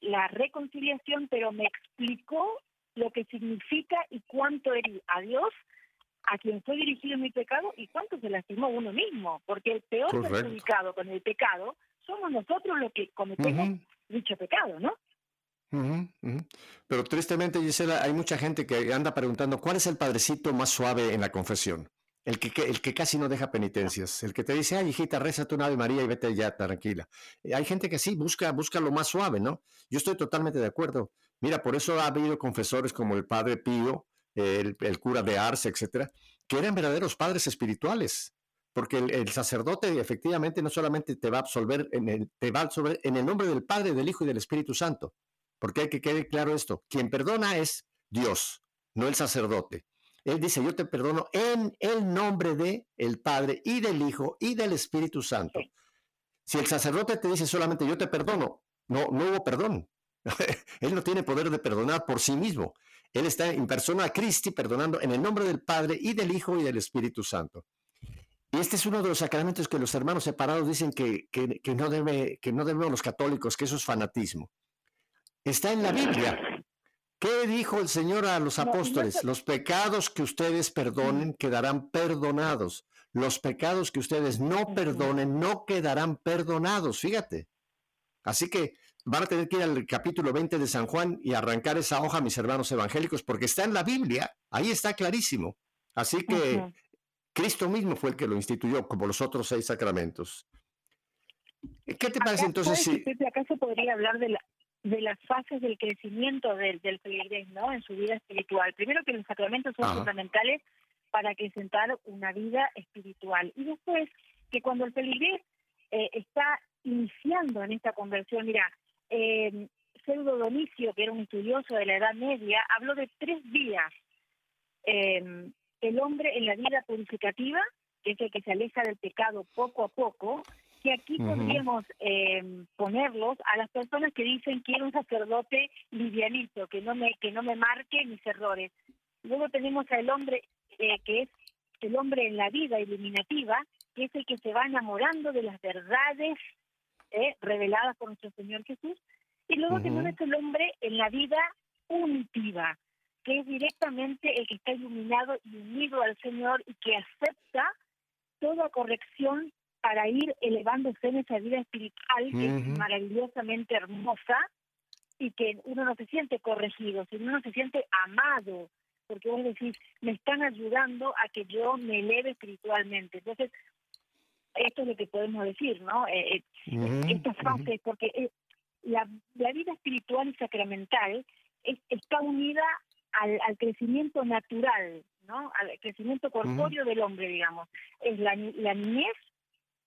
la reconciliación, pero me explicó lo que significa y cuánto herir a Dios a quien fue dirigido mi pecado y cuánto se lastimó uno mismo, porque el peor perjudicado con el pecado somos nosotros los que cometemos dicho pecado, ¿no? Pero tristemente, Gisela, hay mucha gente que anda preguntando cuál es el padrecito más suave en la confesión. El que, el que casi no deja penitencias, el que te dice, ay, hijita, reza tu Ave María y vete ya, tranquila. Hay gente que sí, busca, busca lo más suave, ¿no? Yo estoy totalmente de acuerdo. Mira, por eso ha habido confesores como el Padre Pío, el, cura de Ars, etcétera, que eran verdaderos padres espirituales. Porque el, sacerdote efectivamente no solamente te va a absolver en el, te va a absolver en el nombre del Padre, del Hijo y del Espíritu Santo. Porque hay que quede claro esto. Quien perdona es Dios, no el sacerdote. Él dice, yo te perdono en el nombre de el Padre y del Hijo y del Espíritu Santo. Si el sacerdote te dice solamente yo te perdono, no, no hubo perdón. *laughs* Él no tiene poder de perdonar por sí mismo. Él está en persona Cristi perdonando en el nombre del Padre y del Hijo y del Espíritu Santo. Y este es uno de los sacramentos que los hermanos separados dicen que, no, debe, que no debemos los católicos, que eso es fanatismo. Está en la Biblia. ¿Qué dijo el Señor a los apóstoles? Los pecados que ustedes perdonen quedarán perdonados. Los pecados que ustedes no perdonen no quedarán perdonados. Fíjate. Así que van a tener que ir al capítulo 20 de San Juan y arrancar esa hoja, mis hermanos evangélicos, porque está en la Biblia, ahí está clarísimo. Así que Cristo mismo fue el que lo instituyó, como los otros seis sacramentos. ¿Qué te parece entonces si... ¿Acaso podría hablar de, la, de las fases del crecimiento del, del ¿no? En su vida espiritual. Primero que los sacramentos son fundamentales para acrecentar una vida espiritual. Y después que cuando el feligrés eh, está iniciando en esta conversión, mira, eh, Pseudo Donicio, que era un estudioso de la Edad Media, habló de tres vías. Eh, el hombre en la vida purificativa, que es el que se aleja del pecado poco a poco, que aquí podríamos eh, ponerlos a las personas que dicen quiero un sacerdote livianito, que no me que no me marque mis errores. Luego tenemos al hombre eh, que es el hombre en la vida iluminativa, que es el que se va enamorando de las verdades ¿eh? reveladas por nuestro Señor Jesús. Y luego tenemos el hombre en la vida unitiva, que es directamente el que está iluminado y unido al Señor y que acepta toda corrección para ir elevándose en esa vida espiritual que es maravillosamente hermosa y que uno no se siente corregido, sino uno se siente amado, porque vos decís, me están ayudando a que yo me eleve espiritualmente. Entonces, esto es lo que podemos decir, ¿no? Eh, eh Estas fases, porque eh, la, la, vida espiritual y sacramental está unida al, al, crecimiento natural, ¿no? Al crecimiento corpóreo del hombre, digamos. Es la, la niñez,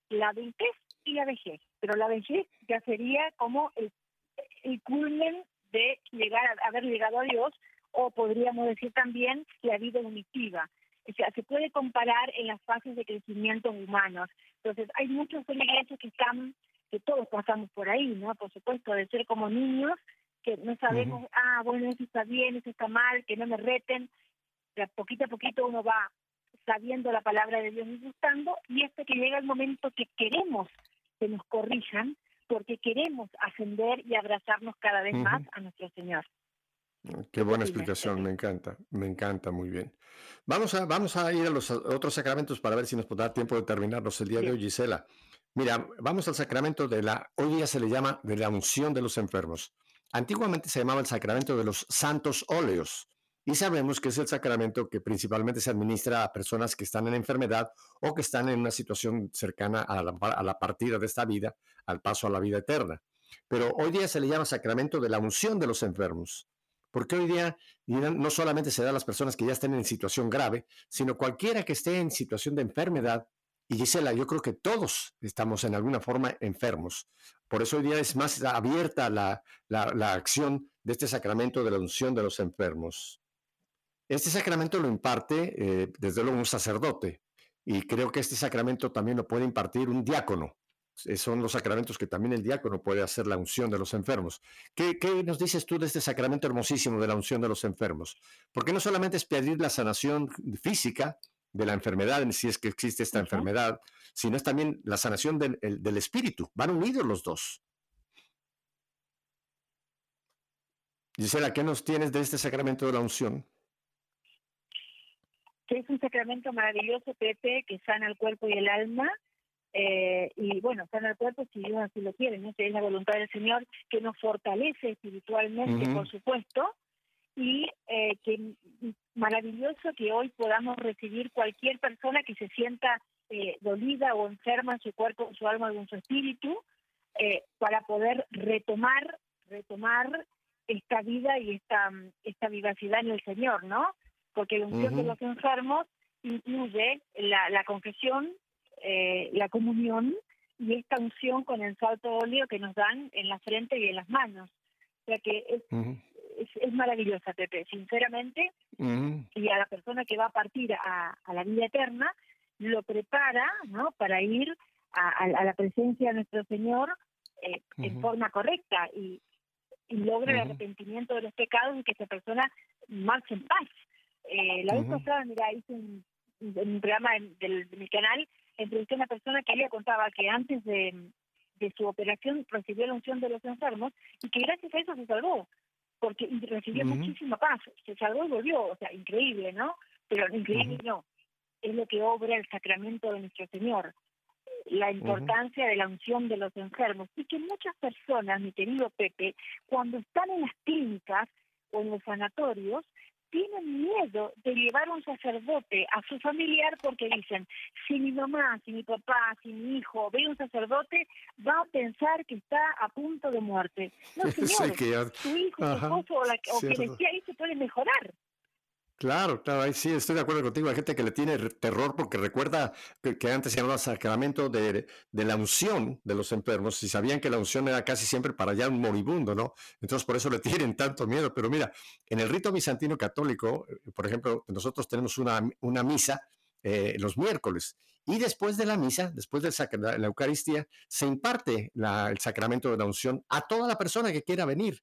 la adultez y la vejez. Pero la vejez ya sería como el, el culmen de llegar a haber llegado a Dios, o podríamos decir también la vida unitiva. O sea, se puede comparar en las fases de crecimiento humanos, Entonces, hay muchos feligreses que están, que todos pasamos por ahí, ¿no? Por supuesto, de ser como niños, que no sabemos, ah, bueno, eso está bien, eso está mal, que no me reten. Pero poquito a poquito uno va sabiendo la palabra de Dios y gustando, y hasta que llega el momento que queremos que nos corrijan, porque queremos ascender y abrazarnos cada vez más a nuestro Señor. Qué buena explicación, me encanta, me encanta, muy bien. Vamos a, vamos a ir a los otros sacramentos para ver si nos podrá dar tiempo de terminarlos el día de hoy, Gisela. Mira, vamos al sacramento de la, hoy día se le llama de la unción de los enfermos. Antiguamente se llamaba el sacramento de los santos óleos y sabemos que es el sacramento que principalmente se administra a personas que están en enfermedad o que están en una situación cercana a la, a la partida de esta vida, al paso a la vida eterna. Pero hoy día se le llama sacramento de la unción de los enfermos. Porque hoy día no solamente se da a las personas que ya estén en situación grave, sino cualquiera que esté en situación de enfermedad. Y Gisela, yo creo que todos estamos en alguna forma enfermos. Por eso hoy día es más abierta la, la, acción de este sacramento de la unción de los enfermos. Este sacramento lo imparte, eh, desde luego, un sacerdote. Y creo que este sacramento también lo puede impartir un diácono. Eh, son los sacramentos que también el diácono puede hacer la unción de los enfermos. ¿Qué, nos dices tú de este sacramento hermosísimo de la unción de los enfermos? Porque no solamente es pedir la sanación física de la enfermedad, si es que existe esta enfermedad, sino es también la sanación del, del espíritu. Van unidos los dos. Gisela, ¿qué nos tienes de este sacramento de la unción? Que es un sacramento maravilloso, Pepe, que sana el cuerpo y el alma eh, y bueno, está en el cuerpo si Dios así lo quiere, ¿no? es la voluntad del Señor que nos fortalece espiritualmente, por supuesto, y eh, que maravilloso que hoy podamos recibir cualquier persona que se sienta eh, dolida o enferma en su cuerpo, en su alma o en su espíritu, para poder retomar, retomar esta vida y esta, esta vivacidad en el Señor, ¿no? Porque la unción de los enfermos incluye la, la confesión, eh, la comunión y esta unción con el salto óleo que nos dan en la frente y en las manos. O sea que es, es, maravillosa, Pepe, sinceramente. Y a la persona que va a partir a, la vida eterna, lo prepara ¿no? para ir a, la presencia de nuestro Señor eh, en forma correcta y, y logra el arrepentimiento de los pecados y que esa persona marche en paz. Eh, la vez pasada, mira, hice un, un programa del, de mi canal entrevisté a una persona que ella contaba que antes de, su operación recibió la unción de los enfermos y que gracias a eso se salvó, porque recibió muchísima paz, se salvó y volvió, o sea, increíble, ¿no? Pero increíble no, es lo que obra el sacramento de nuestro Señor, la importancia de la unción de los enfermos y que muchas personas, mi querido Pepe, cuando están en las clínicas o en los sanatorios, tienen miedo de llevar un sacerdote a su familiar porque dicen, si mi mamá, si mi papá, si mi hijo ve un sacerdote, va a pensar que está a punto de muerte. No, *laughs* señor, tu hijo, tu esposo o, la, o quien esté ahí se puede mejorar. Claro, claro, sí estoy de acuerdo contigo. Hay gente que le tiene terror porque recuerda que, antes se llamaba sacramento de, de, la unción de los enfermos y sabían que la unción era casi siempre para allá un moribundo, ¿no? Entonces por eso le *laughs* tienen tanto miedo. Pero mira, en el rito bizantino católico, eh, por ejemplo, nosotros tenemos una, una misa eh, los miércoles y después de la misa, después de la Eucaristía, se imparte el sacramento de la unción a toda la persona que quiera venir.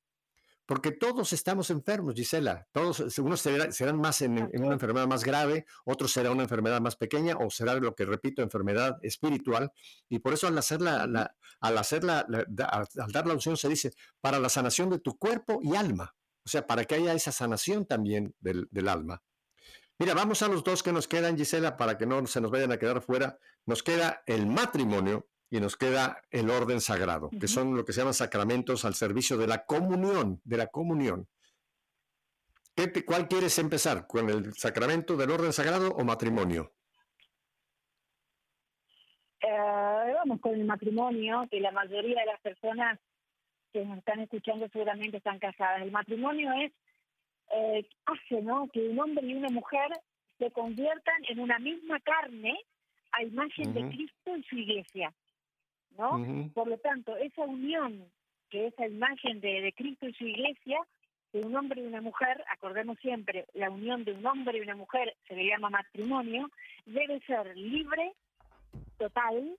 Porque todos estamos enfermos, Gisela. Todos, unos serán más en, una enfermedad más grave, otros será una enfermedad más pequeña o será lo que repito, enfermedad espiritual. Y por eso al hacer la, al hacer al dar la unción se dice para la sanación de tu cuerpo y alma. O sea, para que haya esa sanación también del, del alma. Mira, vamos a los dos que nos quedan, Gisela, para que no se nos vayan a quedar fuera. Nos queda el matrimonio y nos queda el orden sagrado, que son lo que se llaman sacramentos al servicio de la comunión, de la comunión. ¿Cuál quieres empezar? ¿Con el sacramento del orden sagrado o matrimonio? Eh, vamos con el matrimonio, que la mayoría de las personas que nos están escuchando seguramente están casadas. El matrimonio es, eh, hace ¿no? que un hombre y una mujer se conviertan en una misma carne a imagen de Cristo y su iglesia. ¿No? Por lo tanto, esa unión, que esa imagen de, de Cristo y su iglesia, de un hombre y una mujer, acordemos siempre, la unión de un hombre y una mujer se le llama matrimonio, debe ser libre, total,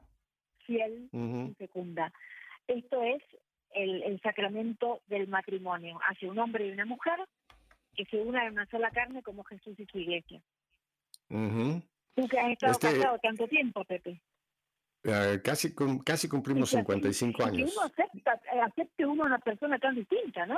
fiel y fecunda. Esto es el, el, sacramento del matrimonio hacia un hombre y una mujer que se unan en una sola carne como Jesús y su iglesia. Tú que has estado este casado tanto tiempo, Pepe. Eh, casi, casi cumplimos 55 años. Que uno acepta, eh, acepte uno a una persona tan distinta, ¿no?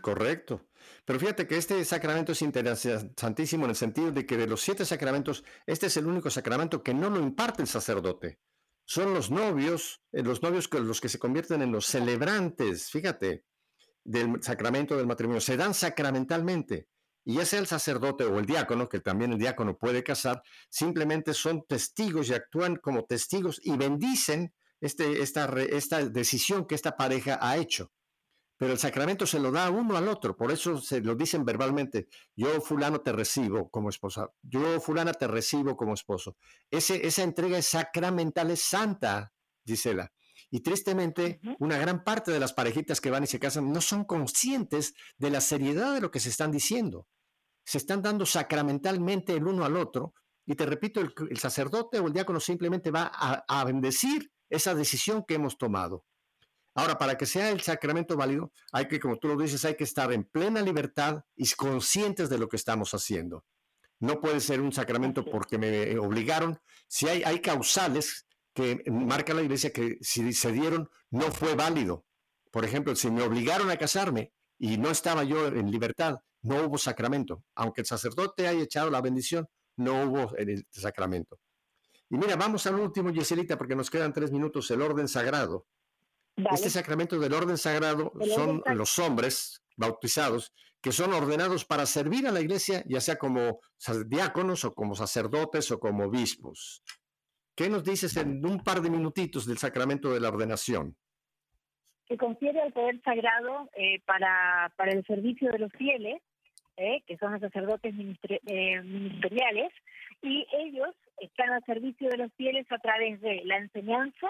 correcto. Pero fíjate que este sacramento es interesantísimo en el sentido de que de los siete sacramentos, este es el único sacramento que no lo imparte el sacerdote. Son los novios, eh, los novios que, los que se convierten en los celebrantes, fíjate, del sacramento del matrimonio. Se dan sacramentalmente. Y ya sea el sacerdote o el diácono, que también el diácono puede casar, simplemente son testigos y actúan como testigos y bendicen este, esta, esta decisión que esta pareja ha hecho. Pero el sacramento se lo da uno al otro, por eso se lo dicen verbalmente, yo fulano te recibo como esposa, yo fulana te recibo como esposo. Ese, esa entrega es sacramental, es santa, Gisela. Y tristemente, una gran parte de las parejitas que van y se casan no son conscientes de la seriedad de lo que se están diciendo se están dando sacramentalmente el uno al otro. Y te repito, el, sacerdote o el diácono simplemente va a, bendecir esa decisión que hemos tomado. Ahora, para que sea el sacramento válido, hay que, como tú lo dices, hay que estar en plena libertad y conscientes de lo que estamos haciendo. No puede ser un sacramento porque me obligaron. Si hay, hay causales que marca la iglesia que si se dieron no fue válido. Por ejemplo, si me obligaron a casarme y no estaba yo en libertad, no hubo sacramento. Aunque el sacerdote haya echado la bendición, no hubo el sacramento. Y mira, vamos al último, Yeselita, porque nos quedan tres minutos, el orden sagrado. Este sacramento del orden sagrado son los hombres bautizados que son ordenados para servir a la iglesia, ya sea como diáconos o como sacerdotes o como obispos. ¿Qué nos dices en un par de minutitos del sacramento de la ordenación? Que confiere el poder sagrado eh, para, para el servicio de los fieles ¿eh? que son los sacerdotes eh, ministeriales, y ellos están al servicio de los fieles a través de la enseñanza,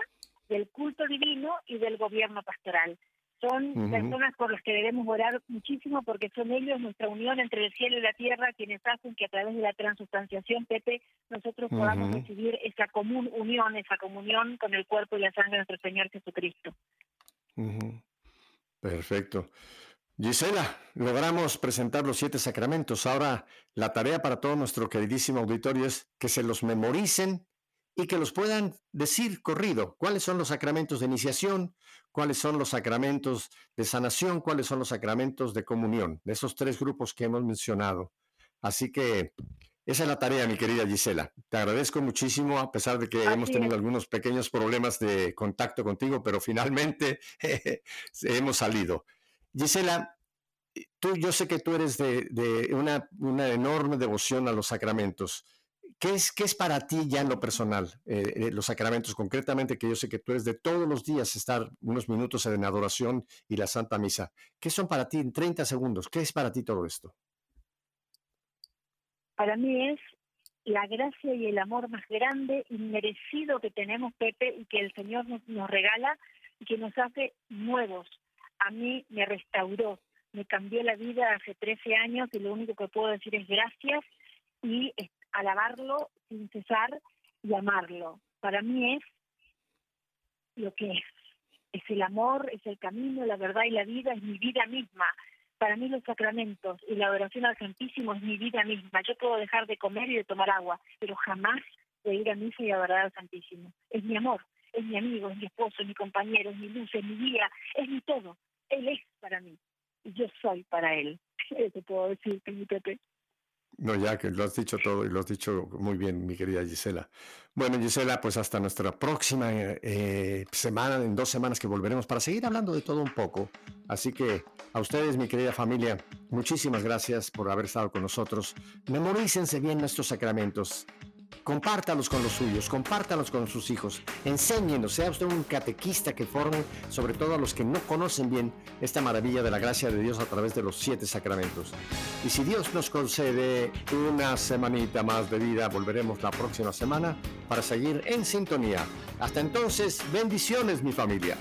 del culto divino y del gobierno pastoral. Son personas por las que debemos orar muchísimo porque son ellos nuestra unión entre el cielo y la tierra quienes hacen que a través de la transustanciación, Pepe, nosotros podamos recibir esa común unión, esa comunión con el cuerpo y la sangre de nuestro Señor Jesucristo. Perfecto. Gisela, logramos presentar los siete sacramentos. Ahora la tarea para todo nuestro queridísimo auditorio es que se los memoricen y que los puedan decir corrido. ¿Cuáles son los sacramentos de iniciación? ¿Cuáles son los sacramentos de sanación? ¿Cuáles son los sacramentos de comunión? De esos tres grupos que hemos mencionado. Así que esa es la tarea, mi querida Gisela. Te agradezco muchísimo, a pesar de que hemos tenido algunos pequeños problemas de contacto contigo, pero finalmente *laughs* hemos salido. Gisela, tú, yo sé que tú eres de, una, enorme devoción a los sacramentos. ¿Qué es, qué es para ti ya en lo personal, eh, eh, los sacramentos concretamente, que yo sé que tú eres de todos los días estar unos minutos en adoración y la Santa Misa? ¿Qué son para ti en 30 segundos? ¿Qué es para ti todo esto? Para mí es la gracia y el amor más grande y merecido que tenemos, Pepe, y que el Señor nos regala y que nos hace nuevos, a mí me restauró, me cambió la vida hace 13 años y lo único que puedo decir es gracias y alabarlo sin cesar y amarlo. Para mí es lo que es. Es el amor, es el camino, la verdad y la vida, es mi vida misma. Para mí los sacramentos y la adoración al Santísimo es mi vida misma. Yo puedo dejar de comer y de tomar agua, pero jamás de ir a misa y adorar al Santísimo. Es mi amor, es mi amigo, es mi esposo, es mi compañero, es mi luz, es mi guía, es mi todo. Él es para mí y yo soy para Él. *laughs* Eso puedo decir, mi Pepe. No, ya que lo has dicho todo y lo has dicho muy bien, mi querida Gisela. Bueno, Gisela, pues hasta nuestra próxima eh, semana, en dos semanas que volveremos para seguir hablando de todo un poco. Así que a ustedes, mi querida familia, muchísimas gracias por haber estado con nosotros. Memorícense bien nuestros sacramentos compártalos con los suyos, compártalos con sus hijos, enséñenos, sea usted un catequista que forme, sobre todo a los que no conocen bien esta maravilla de la gracia de Dios a través de los siete sacramentos. Y si Dios nos concede una semanita más de vida, volveremos la próxima semana para seguir en sintonía. Hasta entonces, bendiciones mi familia.